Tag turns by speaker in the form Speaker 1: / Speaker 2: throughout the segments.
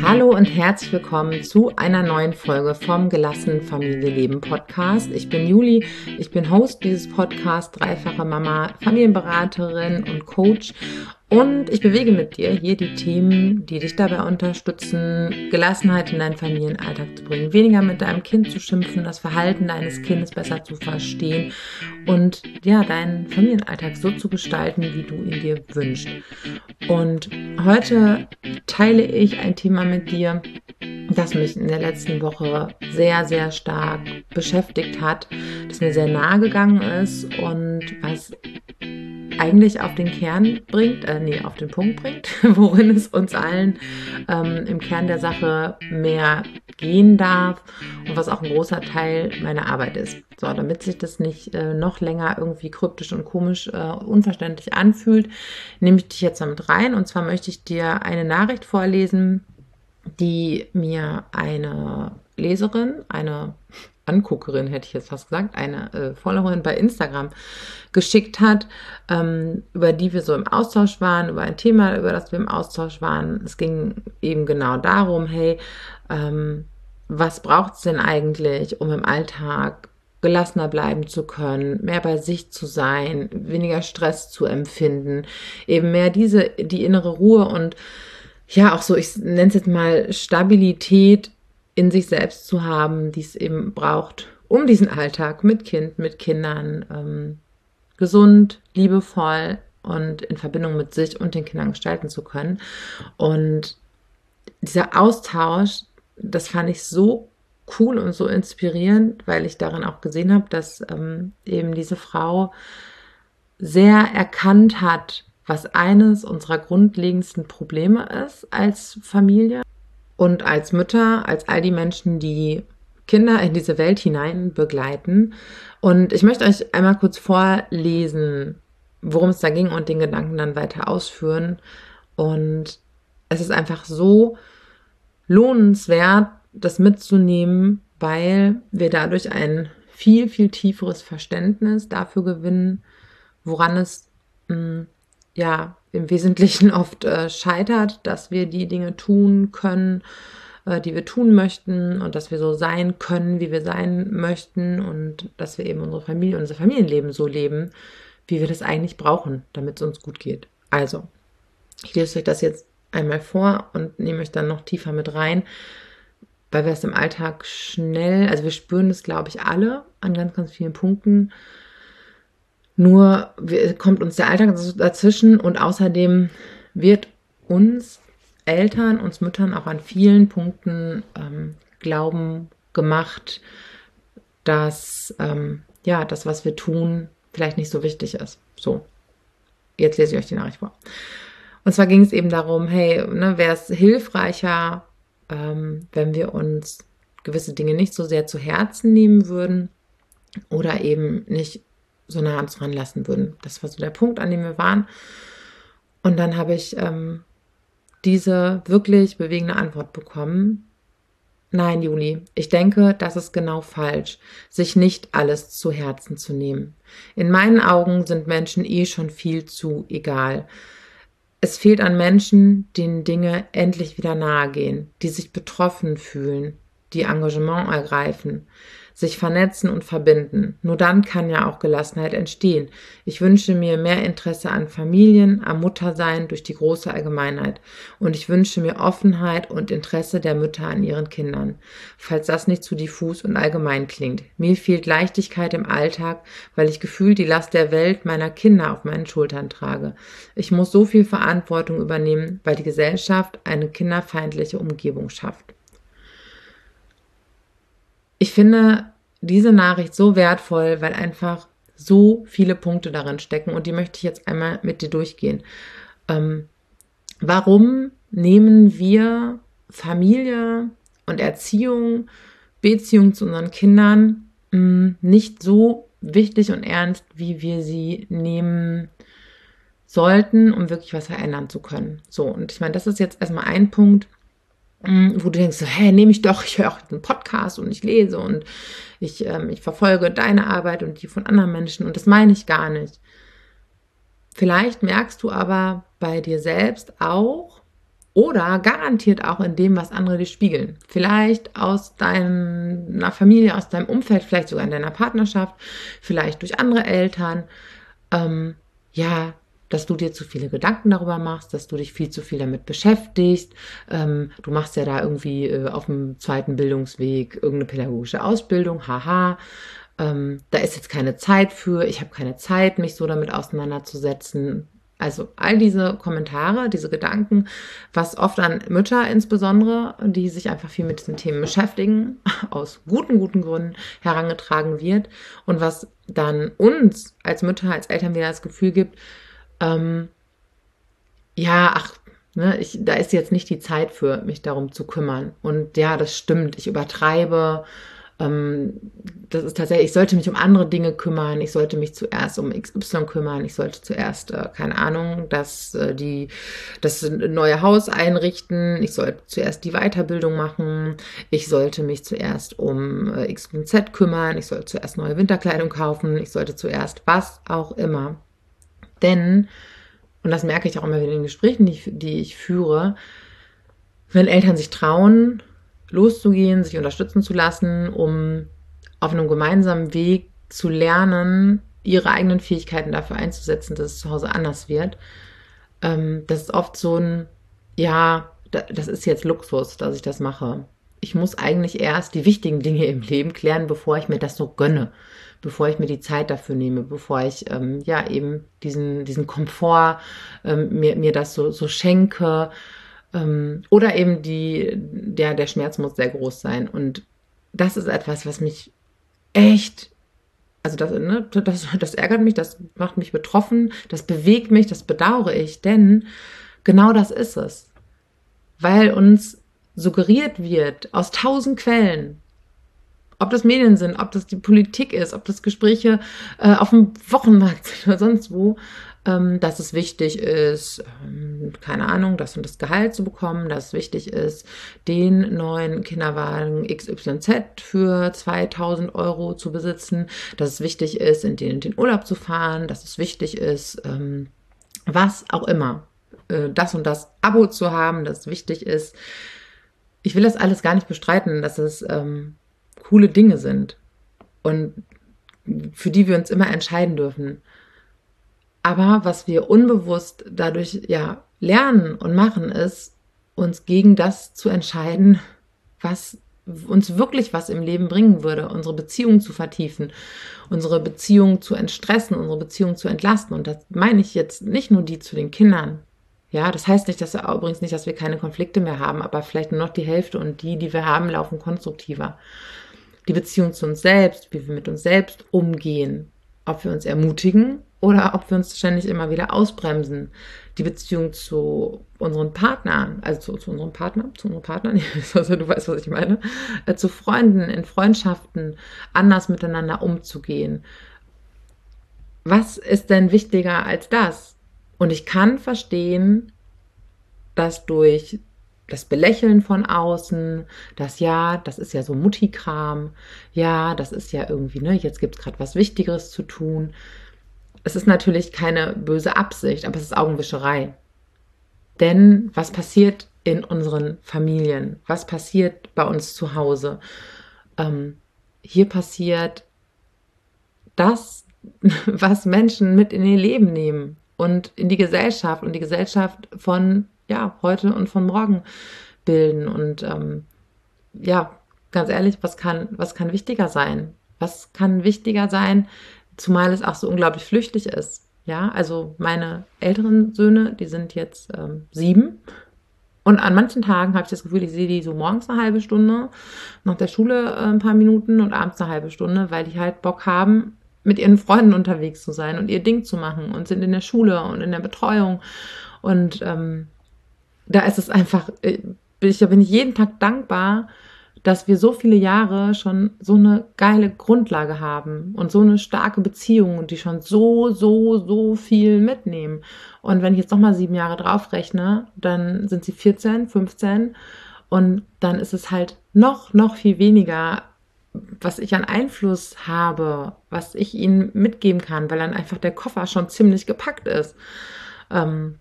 Speaker 1: Hallo und herzlich willkommen zu einer neuen Folge vom Gelassen Familie Leben Podcast. Ich bin Juli, ich bin Host dieses Podcasts, dreifache Mama, Familienberaterin und Coach und ich bewege mit dir hier die Themen, die dich dabei unterstützen, Gelassenheit in deinen Familienalltag zu bringen, weniger mit deinem Kind zu schimpfen, das Verhalten deines Kindes besser zu verstehen und ja, deinen Familienalltag so zu gestalten, wie du ihn dir wünschst. Und heute teile ich ein Thema mit dir, das mich in der letzten Woche sehr, sehr stark beschäftigt hat, das mir sehr nahe gegangen ist und was eigentlich auf den Kern bringt, äh, nee, auf den Punkt bringt, worin es uns allen ähm, im Kern der Sache mehr gehen darf und was auch ein großer Teil meiner Arbeit ist. So, damit sich das nicht äh, noch länger irgendwie kryptisch und komisch äh, unverständlich anfühlt, nehme ich dich jetzt damit rein. Und zwar möchte ich dir eine Nachricht vorlesen, die mir eine Leserin, eine Anguckerin, hätte ich jetzt fast gesagt, eine äh, Followerin bei Instagram geschickt hat, ähm, über die wir so im Austausch waren, über ein Thema, über das wir im Austausch waren. Es ging eben genau darum, hey, ähm, was braucht es denn eigentlich, um im Alltag gelassener bleiben zu können, mehr bei sich zu sein, weniger Stress zu empfinden, eben mehr diese, die innere Ruhe und ja, auch so, ich nenne es jetzt mal Stabilität in sich selbst zu haben, die es eben braucht, um diesen Alltag mit Kind, mit Kindern ähm, gesund, liebevoll und in Verbindung mit sich und den Kindern gestalten zu können. Und dieser Austausch, das fand ich so cool und so inspirierend, weil ich darin auch gesehen habe, dass ähm, eben diese Frau sehr erkannt hat, was eines unserer grundlegendsten Probleme ist als Familie und als Mütter, als all die Menschen, die Kinder in diese Welt hinein begleiten. Und ich möchte euch einmal kurz vorlesen, worum es da ging und den Gedanken dann weiter ausführen. Und es ist einfach so lohnenswert, das mitzunehmen, weil wir dadurch ein viel, viel tieferes Verständnis dafür gewinnen, woran es mh, mm, ja im Wesentlichen oft äh, scheitert, dass wir die Dinge tun können, äh, die wir tun möchten und dass wir so sein können, wie wir sein möchten und dass wir eben unsere Familie, unser Familienleben so leben, wie wir das eigentlich brauchen, damit es uns gut geht. Also, ich lese euch das jetzt einmal vor und nehme euch dann noch tiefer mit rein, weil wir es im Alltag schnell, also wir spüren es, glaube ich, alle an ganz, ganz vielen Punkten nur kommt uns der Alltag dazwischen und außerdem wird uns Eltern, uns Müttern auch an vielen Punkten ähm, Glauben gemacht, dass ähm, ja, das, was wir tun, vielleicht nicht so wichtig ist. So, jetzt lese ich euch die Nachricht vor. Und zwar ging es eben darum, hey, ne, wäre es hilfreicher, ähm, wenn wir uns gewisse Dinge nicht so sehr zu Herzen nehmen würden oder eben nicht so nah an uns ranlassen würden. Das war so der Punkt, an dem wir waren. Und dann habe ich ähm, diese wirklich bewegende Antwort bekommen. Nein, Juli, ich denke, das ist genau falsch, sich nicht alles zu Herzen zu nehmen. In meinen Augen sind Menschen eh schon viel zu egal. Es fehlt an Menschen, denen Dinge endlich wieder nahe gehen, die sich betroffen fühlen, die Engagement ergreifen sich vernetzen und verbinden. Nur dann kann ja auch Gelassenheit entstehen. Ich wünsche mir mehr Interesse an Familien, am Muttersein durch die große Allgemeinheit. Und ich wünsche mir Offenheit und Interesse der Mütter an ihren Kindern. Falls das nicht zu diffus und allgemein klingt. Mir fehlt Leichtigkeit im Alltag, weil ich gefühlt die Last der Welt meiner Kinder auf meinen Schultern trage. Ich muss so viel Verantwortung übernehmen, weil die Gesellschaft eine kinderfeindliche Umgebung schafft. Ich finde diese Nachricht so wertvoll, weil einfach so viele Punkte darin stecken und die möchte ich jetzt einmal mit dir durchgehen. Ähm, warum nehmen wir Familie und Erziehung, Beziehung zu unseren Kindern mh, hm, nicht so wichtig und ernst, wie wir sie nehmen sollten, um wirklich was verändern zu können? So, und ich meine, das ist jetzt erstmal ein Punkt, Mm, wo du denkst, so, hä, nehme ich doch, ich höre auch einen Podcast und ich lese und ich, ähm, ich verfolge deine Arbeit und die von anderen Menschen und das meine ich gar nicht. Vielleicht merkst du aber bei dir selbst auch oder garantiert auch in dem, was andere dir spiegeln. Vielleicht aus deiner Familie, aus deinem Umfeld, vielleicht sogar in deiner Partnerschaft, vielleicht durch andere Eltern. Ähm, ja, dass du dir zu viele Gedanken darüber machst, dass du dich viel zu viel damit beschäftigst. Ähm, du machst ja da irgendwie äh, auf dem zweiten Bildungsweg irgendeine pädagogische Ausbildung, haha. Ähm, da ist jetzt keine Zeit für, ich habe keine Zeit, mich so damit auseinanderzusetzen. Also all diese Kommentare, diese Gedanken, was oft an Mütter insbesondere, die sich einfach viel mit diesen Themen beschäftigen, aus guten, guten Gründen herangetragen wird und was dann uns als Mütter, als Eltern wieder das Gefühl gibt, ähm, ja, ach, ne, ich, da ist jetzt nicht die Zeit für, mich darum zu kümmern. Und ja, das stimmt, ich übertreibe. Ähm, das ist tatsächlich, ich sollte mich um andere Dinge kümmern, ich sollte mich zuerst um XY kümmern, ich sollte zuerst, äh, keine Ahnung, das, äh, die, das neue Haus einrichten, ich sollte zuerst die Weiterbildung machen, ich sollte mich zuerst um äh, X und Z kümmern, ich sollte zuerst neue Winterkleidung kaufen, ich sollte zuerst was auch immer. Denn, und das merke ich auch immer wieder in den Gesprächen, die ich, die ich führe, wenn Eltern sich trauen, loszugehen, sich unterstützen zu lassen, um auf einem gemeinsamen Weg zu lernen, ihre eigenen Fähigkeiten dafür einzusetzen, dass es zu Hause anders wird. Ähm, das ist oft so ein, ja, das ist jetzt Luxus, dass ich das mache. Ich muss eigentlich erst die wichtigen Dinge im Leben klären, bevor ich mir das so gönne bevor ich mir die Zeit dafür nehme, bevor ich ähm, ja eben diesen, diesen Komfort ähm, mir, mir das so, so schenke. Ähm, oder eben die, der, der Schmerz muss sehr groß sein. Und das ist etwas, was mich echt, also das, ne, das, das ärgert mich, das macht mich betroffen, das bewegt mich, das bedauere ich, denn genau das ist es. Weil uns suggeriert wird aus tausend Quellen, ob das Medien sind, ob das die Politik ist, ob das Gespräche äh, auf dem Wochenmarkt sind oder sonst wo, ähm, dass es wichtig ist, ähm, keine Ahnung, das und das Gehalt zu bekommen, dass es wichtig ist, den neuen Kinderwagen XYZ für 2000 Euro zu besitzen, dass es wichtig ist, in den, in den Urlaub zu fahren, dass es wichtig ist, ähm, was auch immer, äh, das und das Abo zu haben, das wichtig ist. Ich will das alles gar nicht bestreiten, dass es ähm, coole Dinge sind und für die wir uns immer entscheiden dürfen. Aber was wir unbewusst dadurch ja lernen und machen, ist, uns gegen das zu entscheiden, was uns wirklich was im Leben bringen würde, unsere Beziehung zu vertiefen, unsere Beziehung zu entstressen, unsere Beziehung zu entlasten. Und das meine ich jetzt nicht nur die zu den Kindern. Ja, das heißt nicht, dass übrigens nicht, dass wir keine Konflikte mehr haben, aber vielleicht nur noch die Hälfte und die, die wir haben, laufen konstruktiver die Beziehung zu uns selbst, wie wir mit uns selbst umgehen, ob wir uns ermutigen oder ob wir uns ständig immer wieder ausbremsen. Die Beziehung zu unseren Partnern, also zu, zu unserem Partner, zu unseren Partnern, also du weißt, was ich meine, äh, zu Freunden, in Freundschaften, anders miteinander umzugehen. Was ist denn wichtiger als das? Und ich kann verstehen, dass durch das Belächeln von außen, das ja, das ist ja so Muttikram, ja, das ist ja irgendwie, ne, jetzt gibt es gerade was Wichtigeres zu tun. Es ist natürlich keine böse Absicht, aber es ist Augenwischerei. Denn was passiert in unseren Familien? Was passiert bei uns zu Hause? Ähm, hier passiert das, was Menschen mit in ihr Leben nehmen und in die Gesellschaft und die Gesellschaft von ja, heute und von morgen bilden. Und ähm, ja, ganz ehrlich, was kann, was kann wichtiger sein? Was kann wichtiger sein, zumal es auch so unglaublich flüchtig ist? Ja, also meine älteren Söhne, die sind jetzt ähm, sieben. Und an manchen Tagen habe ich das Gefühl, ich sehe die so morgens eine halbe Stunde, nach der Schule äh, ein paar Minuten und abends eine halbe Stunde, weil die halt Bock haben, mit ihren Freunden unterwegs zu sein und ihr Ding zu machen und sind in der Schule und in der Betreuung. Und ähm, da ist es einfach, äh, ich, bin ich jeden Tag dankbar, dass wir so viele Jahre schon so eine geile Grundlage haben und so eine starke Beziehung und die schon so, so, so viel mitnehmen. Und wenn ich jetzt nochmal sieben Jahre draufrechne, dann sind sie 14, 15 und dann ist es halt noch, noch viel weniger was ich an Einfluss habe, was ich ihnen mitgeben kann, weil dann einfach der Koffer schon ziemlich gepackt ist. Ähm,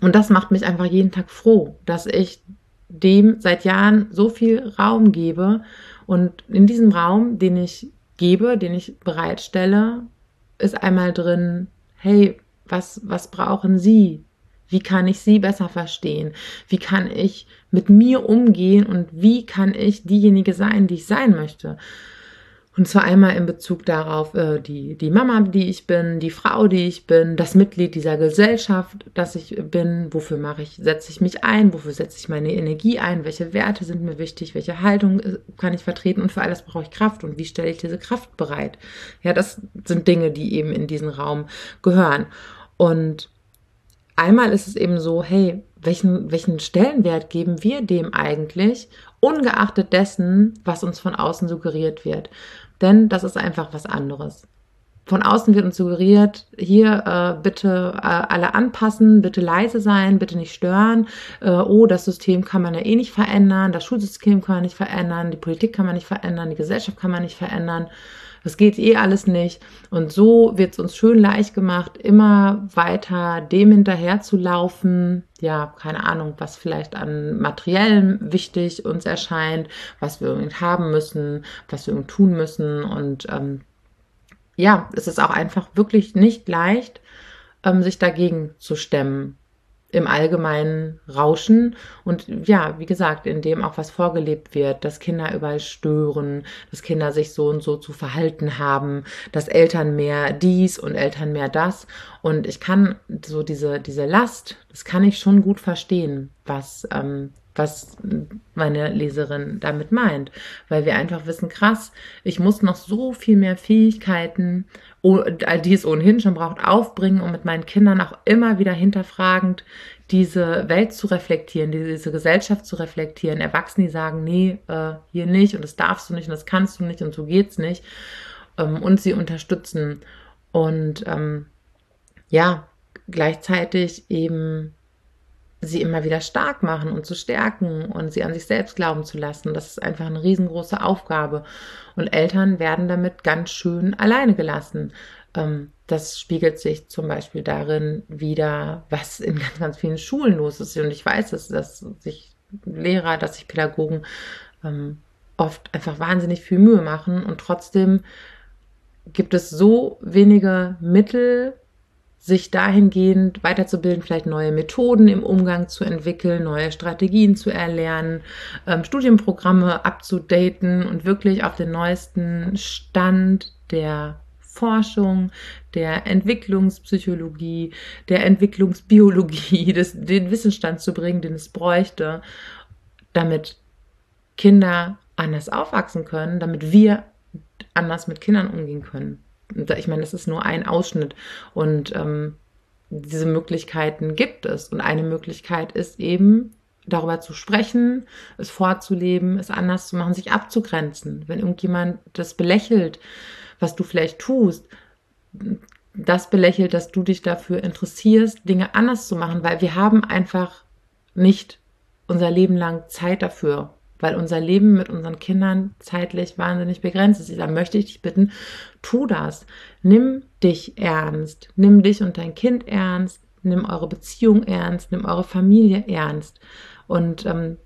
Speaker 1: und das macht mich einfach jeden Tag froh, dass ich dem seit Jahren so viel Raum gebe. Und in diesem Raum, den ich gebe, den ich bereitstelle, ist einmal drin, hey, was, was brauchen Sie? Wie kann ich Sie besser verstehen? Wie kann ich mit mir umgehen und wie kann ich diejenige sein, die ich sein möchte? Und zwar einmal in Bezug darauf, äh, die, die Mama, die ich bin, die Frau, die ich bin, das Mitglied dieser Gesellschaft, das ich bin, wofür mache ich, setze ich mich ein, wofür setze ich meine Energie ein, welche Werte sind mir wichtig, welche Haltung äh, kann ich vertreten? Und für alles brauche ich Kraft. Und wie stelle ich diese Kraft bereit. Ja, das sind Dinge, die eben in diesen Raum gehören. Und einmal ist es eben so, hey, welchen, welchen Stellenwert geben wir dem eigentlich, ungeachtet dessen, was uns von außen suggeriert wird? Denn das ist einfach was anderes. Von außen wird uns suggeriert, hier äh, bitte äh, alle anpassen, bitte leise sein, bitte nicht stören. Äh, oh, das System kann man ja eh nicht verändern, das Schulsystem kann man nicht verändern, die Politik kann man nicht verändern, die Gesellschaft kann man nicht verändern. Das geht eh alles nicht. Und so wird es uns schön leicht gemacht, immer weiter dem hinterher zu laufen. Ja, keine Ahnung, was vielleicht an materiellem wichtig uns erscheint, was wir irgendwie haben müssen, was wir irgendwie tun müssen. Und ähm, ja, es ist auch einfach wirklich nicht leicht, ähm, sich dagegen zu stemmen im allgemeinen Rauschen. Und ja, wie gesagt, in dem auch was vorgelebt wird, dass Kinder überall stören, dass Kinder sich so und so zu verhalten haben, dass Eltern mehr dies und Eltern mehr das. Und ich kann so diese diese Last, das kann ich schon gut verstehen, was ähm, was meine Leserin damit meint, weil wir einfach wissen, krass, ich muss noch so viel mehr Fähigkeiten, die es ohnehin schon braucht, aufbringen, um mit meinen Kindern auch immer wieder hinterfragend diese Welt zu reflektieren, diese Gesellschaft zu reflektieren. Erwachsene, die sagen, nee, äh, hier nicht und das darfst du nicht und das kannst du nicht und so geht's nicht. Ähm, und sie unterstützen. Und ähm, ja, gleichzeitig eben sie immer wieder stark machen und zu stärken und sie an sich selbst glauben zu lassen. Das ist einfach eine riesengroße Aufgabe. Und Eltern werden damit ganz schön alleine gelassen. Ähm, das spiegelt sich zum Beispiel darin wieder, was in ganz, ganz vielen Schulen los ist. Und ich weiß, dass, dass sich Lehrer, dass sich Pädagogen ähm, oft einfach wahnsinnig viel Mühe machen und trotzdem gibt es so wenige Mittel sich dahingehend weiterzubilden, vielleicht neue Methoden im Umgang zu entwickeln, neue Strategien zu erlernen, ähm, Studienprogramme abzudaten und wirklich auf den neuesten Stand der Forschung, der Entwicklungspsychologie, der Entwicklungsbiologie, des, den Wissensstand zu bringen, den es bräuchte, damit Kinder anders aufwachsen können, damit wir anders mit Kindern umgehen können ich meine, das ist nur ein Ausschnitt und ähm, diese Möglichkeiten gibt es. Und eine Möglichkeit ist eben, darüber zu sprechen, es vorzuleben, es anders zu machen, sich abzugrenzen. Wenn irgendjemand das belächelt, was du vielleicht tust, das belächelt, dass du dich dafür interessierst, Dinge anders zu machen, weil wir haben einfach nicht unser Leben lang Zeit dafür weil unser Leben mit unseren Kindern zeitlich wahnsinnig begrenzt ist. Da möchte ich dich bitten, tu das. Nimm dich ernst. Nimm dich und dein Kind ernst. Nimm eure Beziehung ernst. Nimm eure Familie ernst. Und ähm,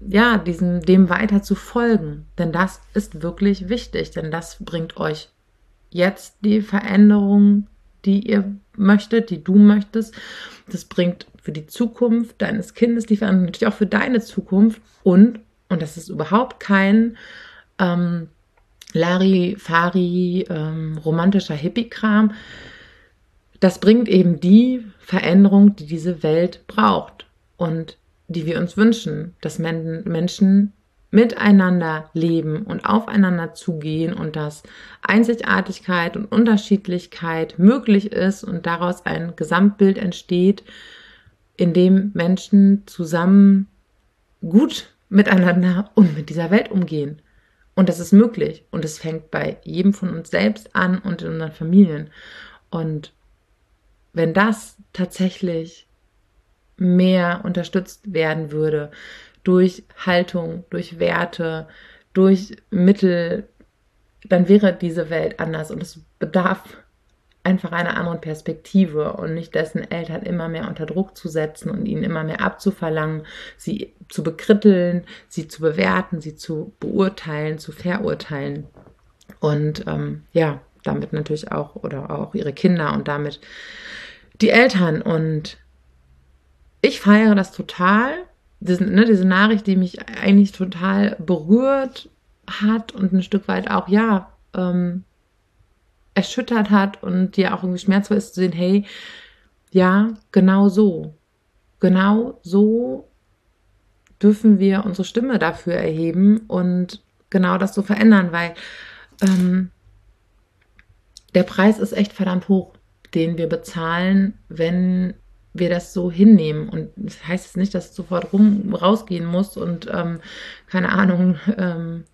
Speaker 1: ja, diesem, dem weiter zu folgen. Denn das ist wirklich wichtig. Denn das bringt euch jetzt die Veränderung, die ihr möchtet, die du möchtest. Das bringt für die Zukunft deines Kindes die Veränderung, natürlich auch für deine Zukunft und und das ist überhaupt kein ähm, Larifari, ähm, romantischer Hippie-Kram. Das bringt eben die Veränderung, die diese Welt braucht und die wir uns wünschen, dass Menschen miteinander leben und aufeinander zugehen und dass Einzigartigkeit und Unterschiedlichkeit möglich ist und daraus ein Gesamtbild entsteht, in dem Menschen zusammen gut miteinander und mit dieser Welt umgehen. Und das ist möglich. Und es fängt bei jedem von uns selbst an und in unseren Familien. Und wenn das tatsächlich mehr unterstützt werden würde durch Haltung, durch Werte, durch Mittel, dann wäre diese Welt anders und es bedarf einfach einer anderen Perspektive und nicht dessen Eltern immer mehr unter Druck zu setzen und ihnen immer mehr abzuverlangen, sie zu bekritteln, sie zu bewerten, sie zu beurteilen, zu verurteilen. Und ähm, ja, damit natürlich auch oder auch ihre Kinder und damit die Eltern. Und ich feiere das total. Diese, ne, diese Nachricht, die mich eigentlich total berührt hat und ein Stück weit auch, ja, ähm, erschüttert hat und dir auch irgendwie schmerzvoll ist zu sehen, hey, ja, genau so. Genau so dürfen wir unsere Stimme dafür erheben und genau das so verändern, weil ähm, der Preis ist echt verdammt hoch, den wir bezahlen, wenn wir das so hinnehmen. Und das heißt jetzt nicht, dass es sofort rum, rausgehen muss und ähm, keine Ahnung, ähm,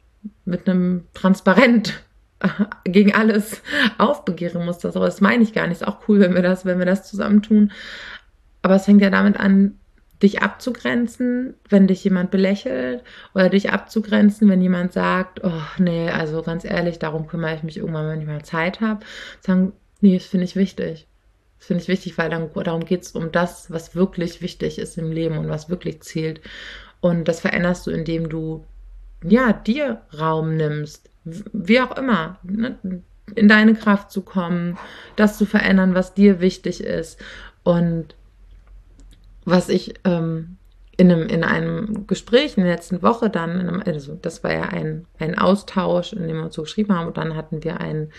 Speaker 1: mit einem Transparent gegen alles aufbegehren muss. Das, aber das meine ich gar nicht. Ist auch cool, wenn wir das, wenn wir das zusammentun. Aber es fängt ja damit an, dich abzugrenzen, wenn dich jemand belächelt oder dich abzugrenzen, wenn jemand sagt, oh nee, also ganz ehrlich, darum kümmere ich mich irgendwann, wenn ich mal Zeit habe. Sagen, nee, das finde ich wichtig. Das finde ich wichtig, weil dann, darum geht es um das, was wirklich wichtig ist im Leben und was wirklich zählt. Und das veränderst du, indem du ja dir Raum nimmst, wie auch immer, ne? in deine Kraft zu kommen, das zu verändern, was dir wichtig ist. Und was ich ähm, in, einem, in einem Gespräch in der letzten Woche dann, einem, also das war ja ein, ein Austausch, in dem wir uns so geschrieben haben, und dann hatten wir ein,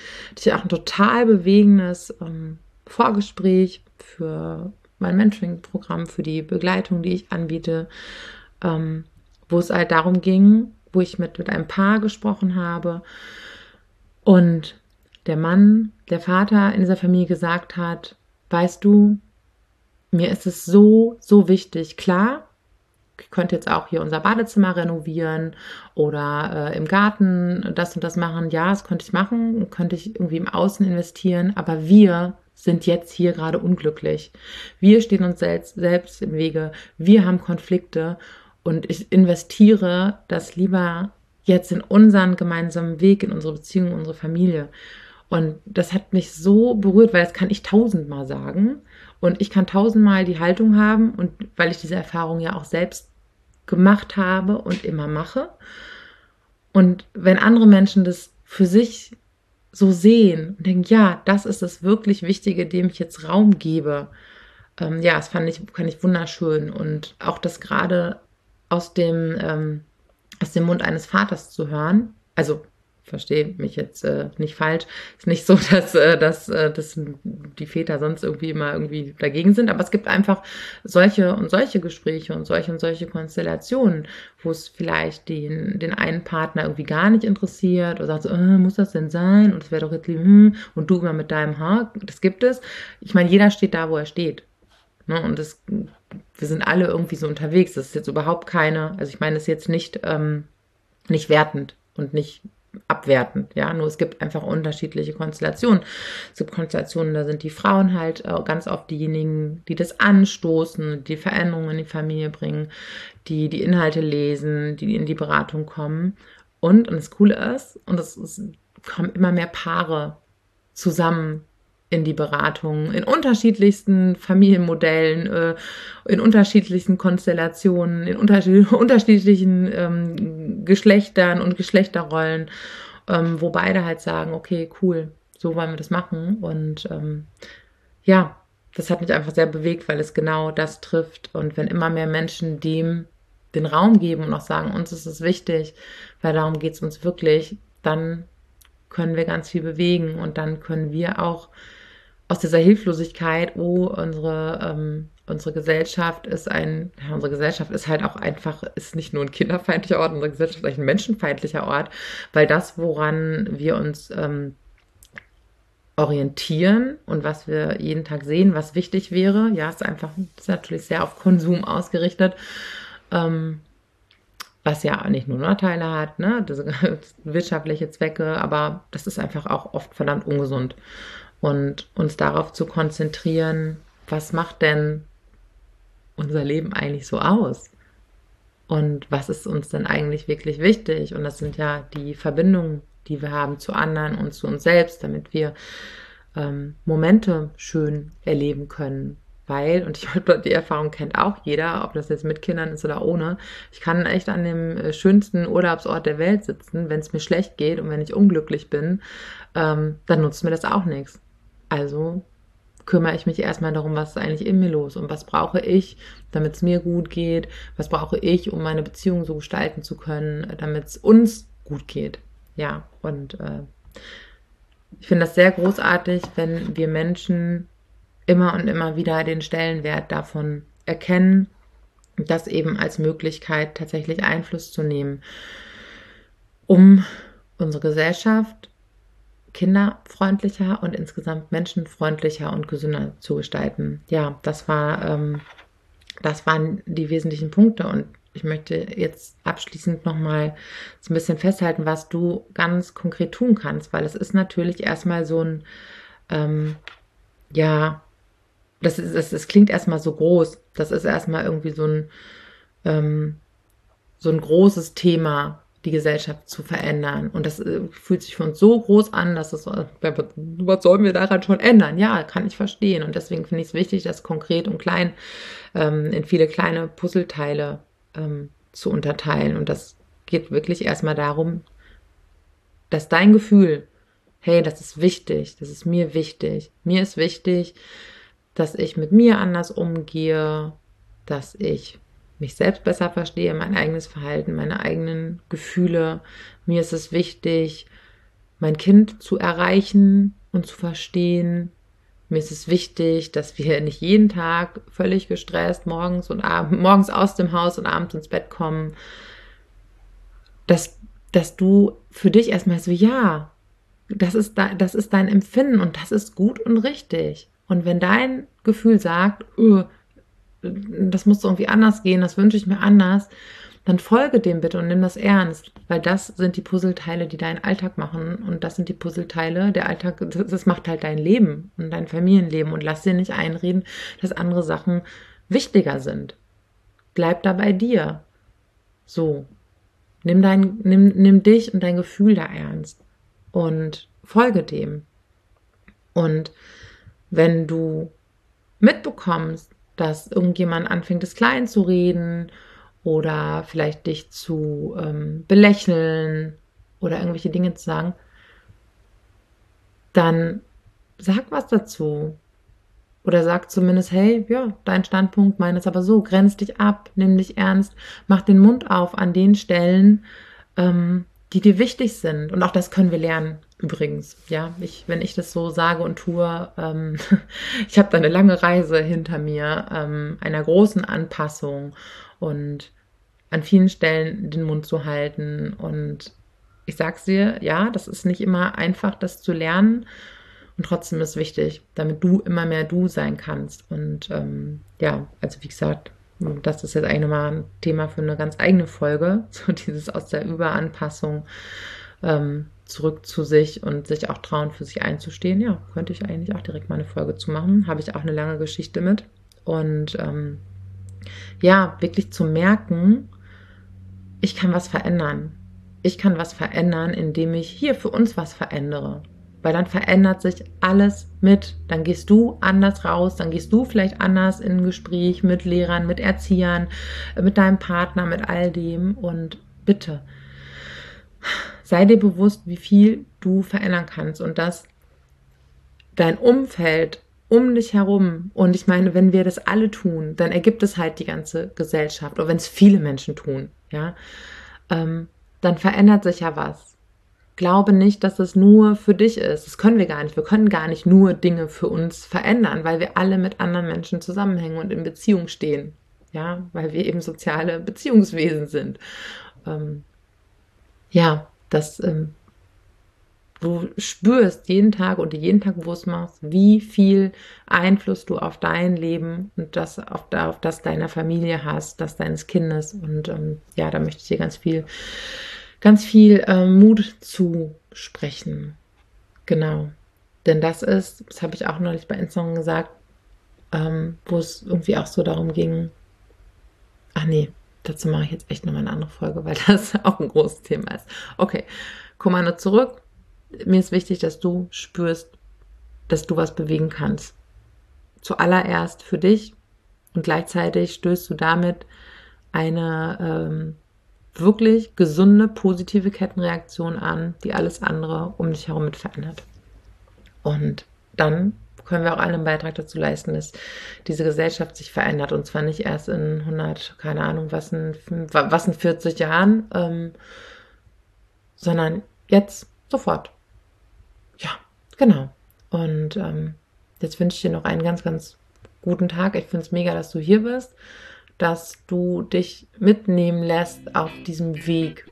Speaker 1: auch ein total bewegendes ähm, Vorgespräch für mein Mentoring-Programm, für die Begleitung, die ich anbiete, ähm, wo es halt darum ging, wo ich mit, mit einem Paar gesprochen habe und der Mann, der Vater in dieser Familie gesagt hat, weißt du, mir ist es so, so wichtig. Klar, ich könnte jetzt auch hier unser Badezimmer renovieren oder äh, im Garten das und das machen. Ja, das könnte ich machen, könnte ich irgendwie im Außen investieren, aber wir sind jetzt hier gerade unglücklich. Wir stehen uns selbst, selbst im Wege, wir haben Konflikte und ich investiere das lieber jetzt in unseren gemeinsamen Weg, in unsere Beziehung, unsere Familie. Und das hat mich so berührt, weil das kann ich tausendmal sagen. Und ich kann tausendmal die Haltung haben und weil ich diese Erfahrung ja auch selbst gemacht habe und immer mache. Und wenn andere Menschen das für sich so sehen und denken, ja, das ist das wirklich Wichtige, dem ich jetzt Raum gebe. Ähm, ja, das fand ich, fand ich wunderschön. Und auch das gerade aus dem, ähm, aus dem Mund eines Vaters zu hören, also verstehe mich jetzt äh, nicht falsch. Ist nicht so, dass, äh, dass, äh, dass die Väter sonst irgendwie immer irgendwie dagegen sind, aber es gibt einfach solche und solche Gespräche und solche und solche Konstellationen, wo es vielleicht den, den einen Partner irgendwie gar nicht interessiert oder sagt so, äh, muss das denn sein? Und es wäre doch jetzt lieb, hm, und du immer mit deinem Haar. Das gibt es. Ich meine, jeder steht da, wo er steht. Ne? Und das, wir sind alle irgendwie so unterwegs. Das ist jetzt überhaupt keine, also ich meine, das jetzt nicht, ähm, nicht wertend und nicht abwertend, ja, nur es gibt einfach unterschiedliche Konstellationen. Es gibt Konstellationen, da sind die Frauen halt äh, ganz oft diejenigen, die das anstoßen, die Veränderungen in die Familie bringen, die die Inhalte lesen, die in die Beratung kommen. Und, und das Coole ist, und es kommen immer mehr Paare zusammen in die Beratung, in unterschiedlichsten Familienmodellen, äh, in unterschiedlichsten Konstellationen, in unterschied unterschiedlichen ähm, Geschlechtern und Geschlechterrollen, ähm, wo beide halt sagen, okay, cool, so wollen wir das machen. Und ähm, ja, das hat mich einfach sehr bewegt, weil es genau das trifft. Und wenn immer mehr Menschen dem den Raum geben und auch sagen, uns ist es wichtig, weil darum geht es uns wirklich, dann können wir ganz viel bewegen und dann können wir auch aus dieser Hilflosigkeit, oh, unsere, ähm, unsere Gesellschaft ist ein, ja, unsere Gesellschaft ist halt auch einfach, ist nicht nur ein kinderfeindlicher Ort, unsere Gesellschaft ist eigentlich ein menschenfeindlicher Ort, weil das, woran wir uns ähm, orientieren und was wir jeden Tag sehen, was wichtig wäre, ja, ist einfach, ist natürlich sehr auf Konsum ausgerichtet. Ähm, was ja nicht nur Nachteile hat, ne, das, wirtschaftliche Zwecke, aber das ist einfach auch oft verdammt ungesund und uns darauf zu konzentrieren, was macht denn unser Leben eigentlich so aus? Und was ist uns denn eigentlich wirklich wichtig? Und das sind ja die Verbindungen, die wir haben zu anderen und zu uns selbst, damit wir ähm, Momente schön erleben können. Weil, und ich glaube, die Erfahrung kennt auch jeder, ob das jetzt mit Kindern ist oder ohne, ich kann echt an dem äh, schönsten Urlaubsort der Welt sitzen, wenn es mir schlecht geht und wenn ich unglücklich bin, ähm, dann nutzt mir das auch nichts. Also kümmere ich mich erstmal darum, was ist eigentlich in mir los und was brauche ich, damit es mir gut geht, was brauche ich, um meine Beziehung so gestalten zu können, damit es uns gut geht. Ja, und äh, ich finde das sehr großartig, wenn wir Menschen immer und immer wieder den Stellenwert davon erkennen, das eben als Möglichkeit tatsächlich Einfluss zu nehmen, um unsere Gesellschaft kinderfreundlicher und insgesamt menschenfreundlicher und gesünder zu gestalten. Ja, das war, ähm, das waren die wesentlichen Punkte und ich möchte jetzt abschließend nochmal so ein bisschen festhalten, was du ganz konkret tun kannst, weil es ist natürlich erstmal so ein, ähm, ja, das, ist, das, das klingt erstmal so groß. Das ist erstmal irgendwie so ein, ähm, so ein großes Thema, die Gesellschaft zu verändern. Und das äh, fühlt sich für uns so groß an, dass es, äh, was sollen wir daran schon ändern? Ja, kann ich verstehen. Und deswegen finde ich es wichtig, das konkret und klein ähm, in viele kleine Puzzleteile ähm, zu unterteilen. Und das geht wirklich erstmal darum, dass dein Gefühl, hey, das ist wichtig, das ist mir wichtig. Mir ist wichtig, dass ich mit mir anders umgehe, dass ich mich selbst besser verstehe, mein eigenes Verhalten, meine eigenen Gefühle. Mir ist es wichtig, mein Kind zu erreichen und zu verstehen. Mir ist es wichtig, dass wir nicht jeden Tag völlig gestresst morgens und abends, morgens aus dem Haus und abends ins Bett kommen. Dass, dass du für dich erstmal so, ja, das ist, da, das ist dein Empfinden und das ist gut und richtig. Und wenn dein Gefühl sagt, öh, das muss irgendwie anders gehen, das wünsche ich mir anders, dann folge dem bitte und nimm das ernst, weil das sind die Puzzleteile, die deinen Alltag machen und das sind die Puzzleteile, der Alltag, das macht halt dein Leben und dein Familienleben und lass dir nicht einreden, dass andere Sachen wichtiger sind. Bleib da bei dir. So. Nimm dein, nimm, nimm dich und dein Gefühl da ernst und folge dem. Und wenn du mitbekommst, dass irgendjemand anfängt, es klein zu reden oder vielleicht dich zu ähm, belächeln oder irgendwelche Dinge zu sagen, dann sag was dazu. Oder sag zumindest, hey, ja, dein Standpunkt meines aber so, grenz dich ab, nimm dich ernst, mach den Mund auf an den Stellen, ähm, die dir wichtig sind. Und auch das können wir lernen. Übrigens, ja, ich, wenn ich das so sage und tue, ähm, ich habe da eine lange Reise hinter mir, ähm, einer großen Anpassung und an vielen Stellen den Mund zu halten. Und ich sag's dir, ja, das ist nicht immer einfach, das zu lernen. Und trotzdem ist wichtig, damit du immer mehr du sein kannst. Und ähm, ja, also wie gesagt, das ist jetzt eigentlich nochmal ein Thema für eine ganz eigene Folge, so dieses aus der Überanpassung ähm, zurück zu sich und sich auch trauen, für sich einzustehen. Ja, könnte ich eigentlich auch direkt mal eine Folge zu machen. Habe ich auch eine lange Geschichte mit. Und ähm, ja, wirklich zu merken, ich kann was verändern. Ich kann was verändern, indem ich hier für uns was verändere. Weil dann verändert sich alles mit. Dann gehst du anders raus, dann gehst du vielleicht anders in ein Gespräch mit Lehrern, mit Erziehern, mit deinem Partner, mit all dem. Und bitte, sei dir bewusst, wie viel du verändern kannst und dass dein Umfeld um dich herum, und ich meine, wenn wir das alle tun, dann ergibt es halt die ganze Gesellschaft, oder wenn es viele Menschen tun, ja, ähm, dann verändert sich ja was. Glaube nicht, dass es nur für dich ist. Das können wir gar nicht. Wir können gar nicht nur Dinge für uns verändern, weil wir alle mit anderen Menschen zusammenhängen und in Beziehung stehen. Ja, weil wir eben soziale Beziehungswesen sind. Ähm, ja, dass ähm, du spürst jeden Tag und jeden Tag bewusst machst, wie viel Einfluss du auf dein Leben und das auf, auf das deiner Familie hast, das deines Kindes. Und ähm, ja, da möchte ich dir ganz viel, ganz viel ähm, Mut zusprechen. Genau. Denn das ist, das habe ich auch neulich bei Instagram gesagt, ähm, wo es irgendwie auch so darum ging, ach nee, dazu mache ich jetzt echt nochmal eine andere Folge, weil das auch ein großes Thema ist. Okay, Kommando zurück. Mir ist wichtig, dass du spürst, dass du was bewegen kannst. Zuallererst für dich und gleichzeitig stößt du damit eine ähm, wirklich gesunde, positive Kettenreaktion an, die alles andere um dich herum mit verändert. Und dann können wir auch einen Beitrag dazu leisten, dass diese Gesellschaft sich verändert. Und zwar nicht erst in 100, keine Ahnung, was in, was in 40 Jahren, ähm, sondern jetzt, sofort. Ja, genau. Und ähm, jetzt wünsche ich dir noch einen ganz, ganz guten Tag. Ich finde es mega, dass du hier bist, dass du dich mitnehmen lässt auf diesem Weg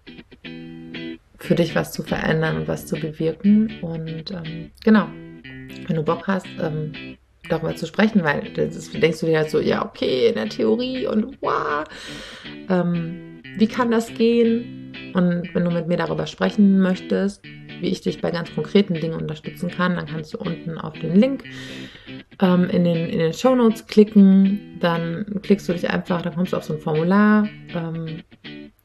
Speaker 1: für dich was zu verändern und was zu bewirken. Und ähm, genau, wenn du Bock hast, ähm, darüber zu sprechen, weil das denkst du dir halt so, ja, okay, in der Theorie und wow, ähm, wie kann das gehen? Und wenn du mit mir darüber sprechen möchtest, wie ich dich bei ganz konkreten Dingen unterstützen kann, dann kannst du unten auf den Link ähm, in den, in den Show Notes klicken. Dann klickst du dich einfach, dann kommst du auf so ein Formular, ähm,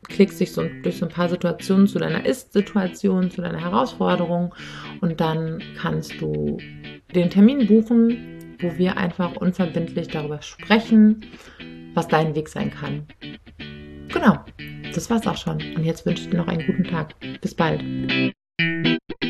Speaker 1: klickst dich so durch so ein paar Situationen zu deiner Ist-Situation, zu deiner Herausforderung und dann kannst du den Termin buchen, wo wir einfach unverbindlich darüber sprechen, was dein Weg sein kann. Genau, das war's auch schon. Und jetzt wünsche ich dir noch einen guten Tag. Bis bald. Thank you.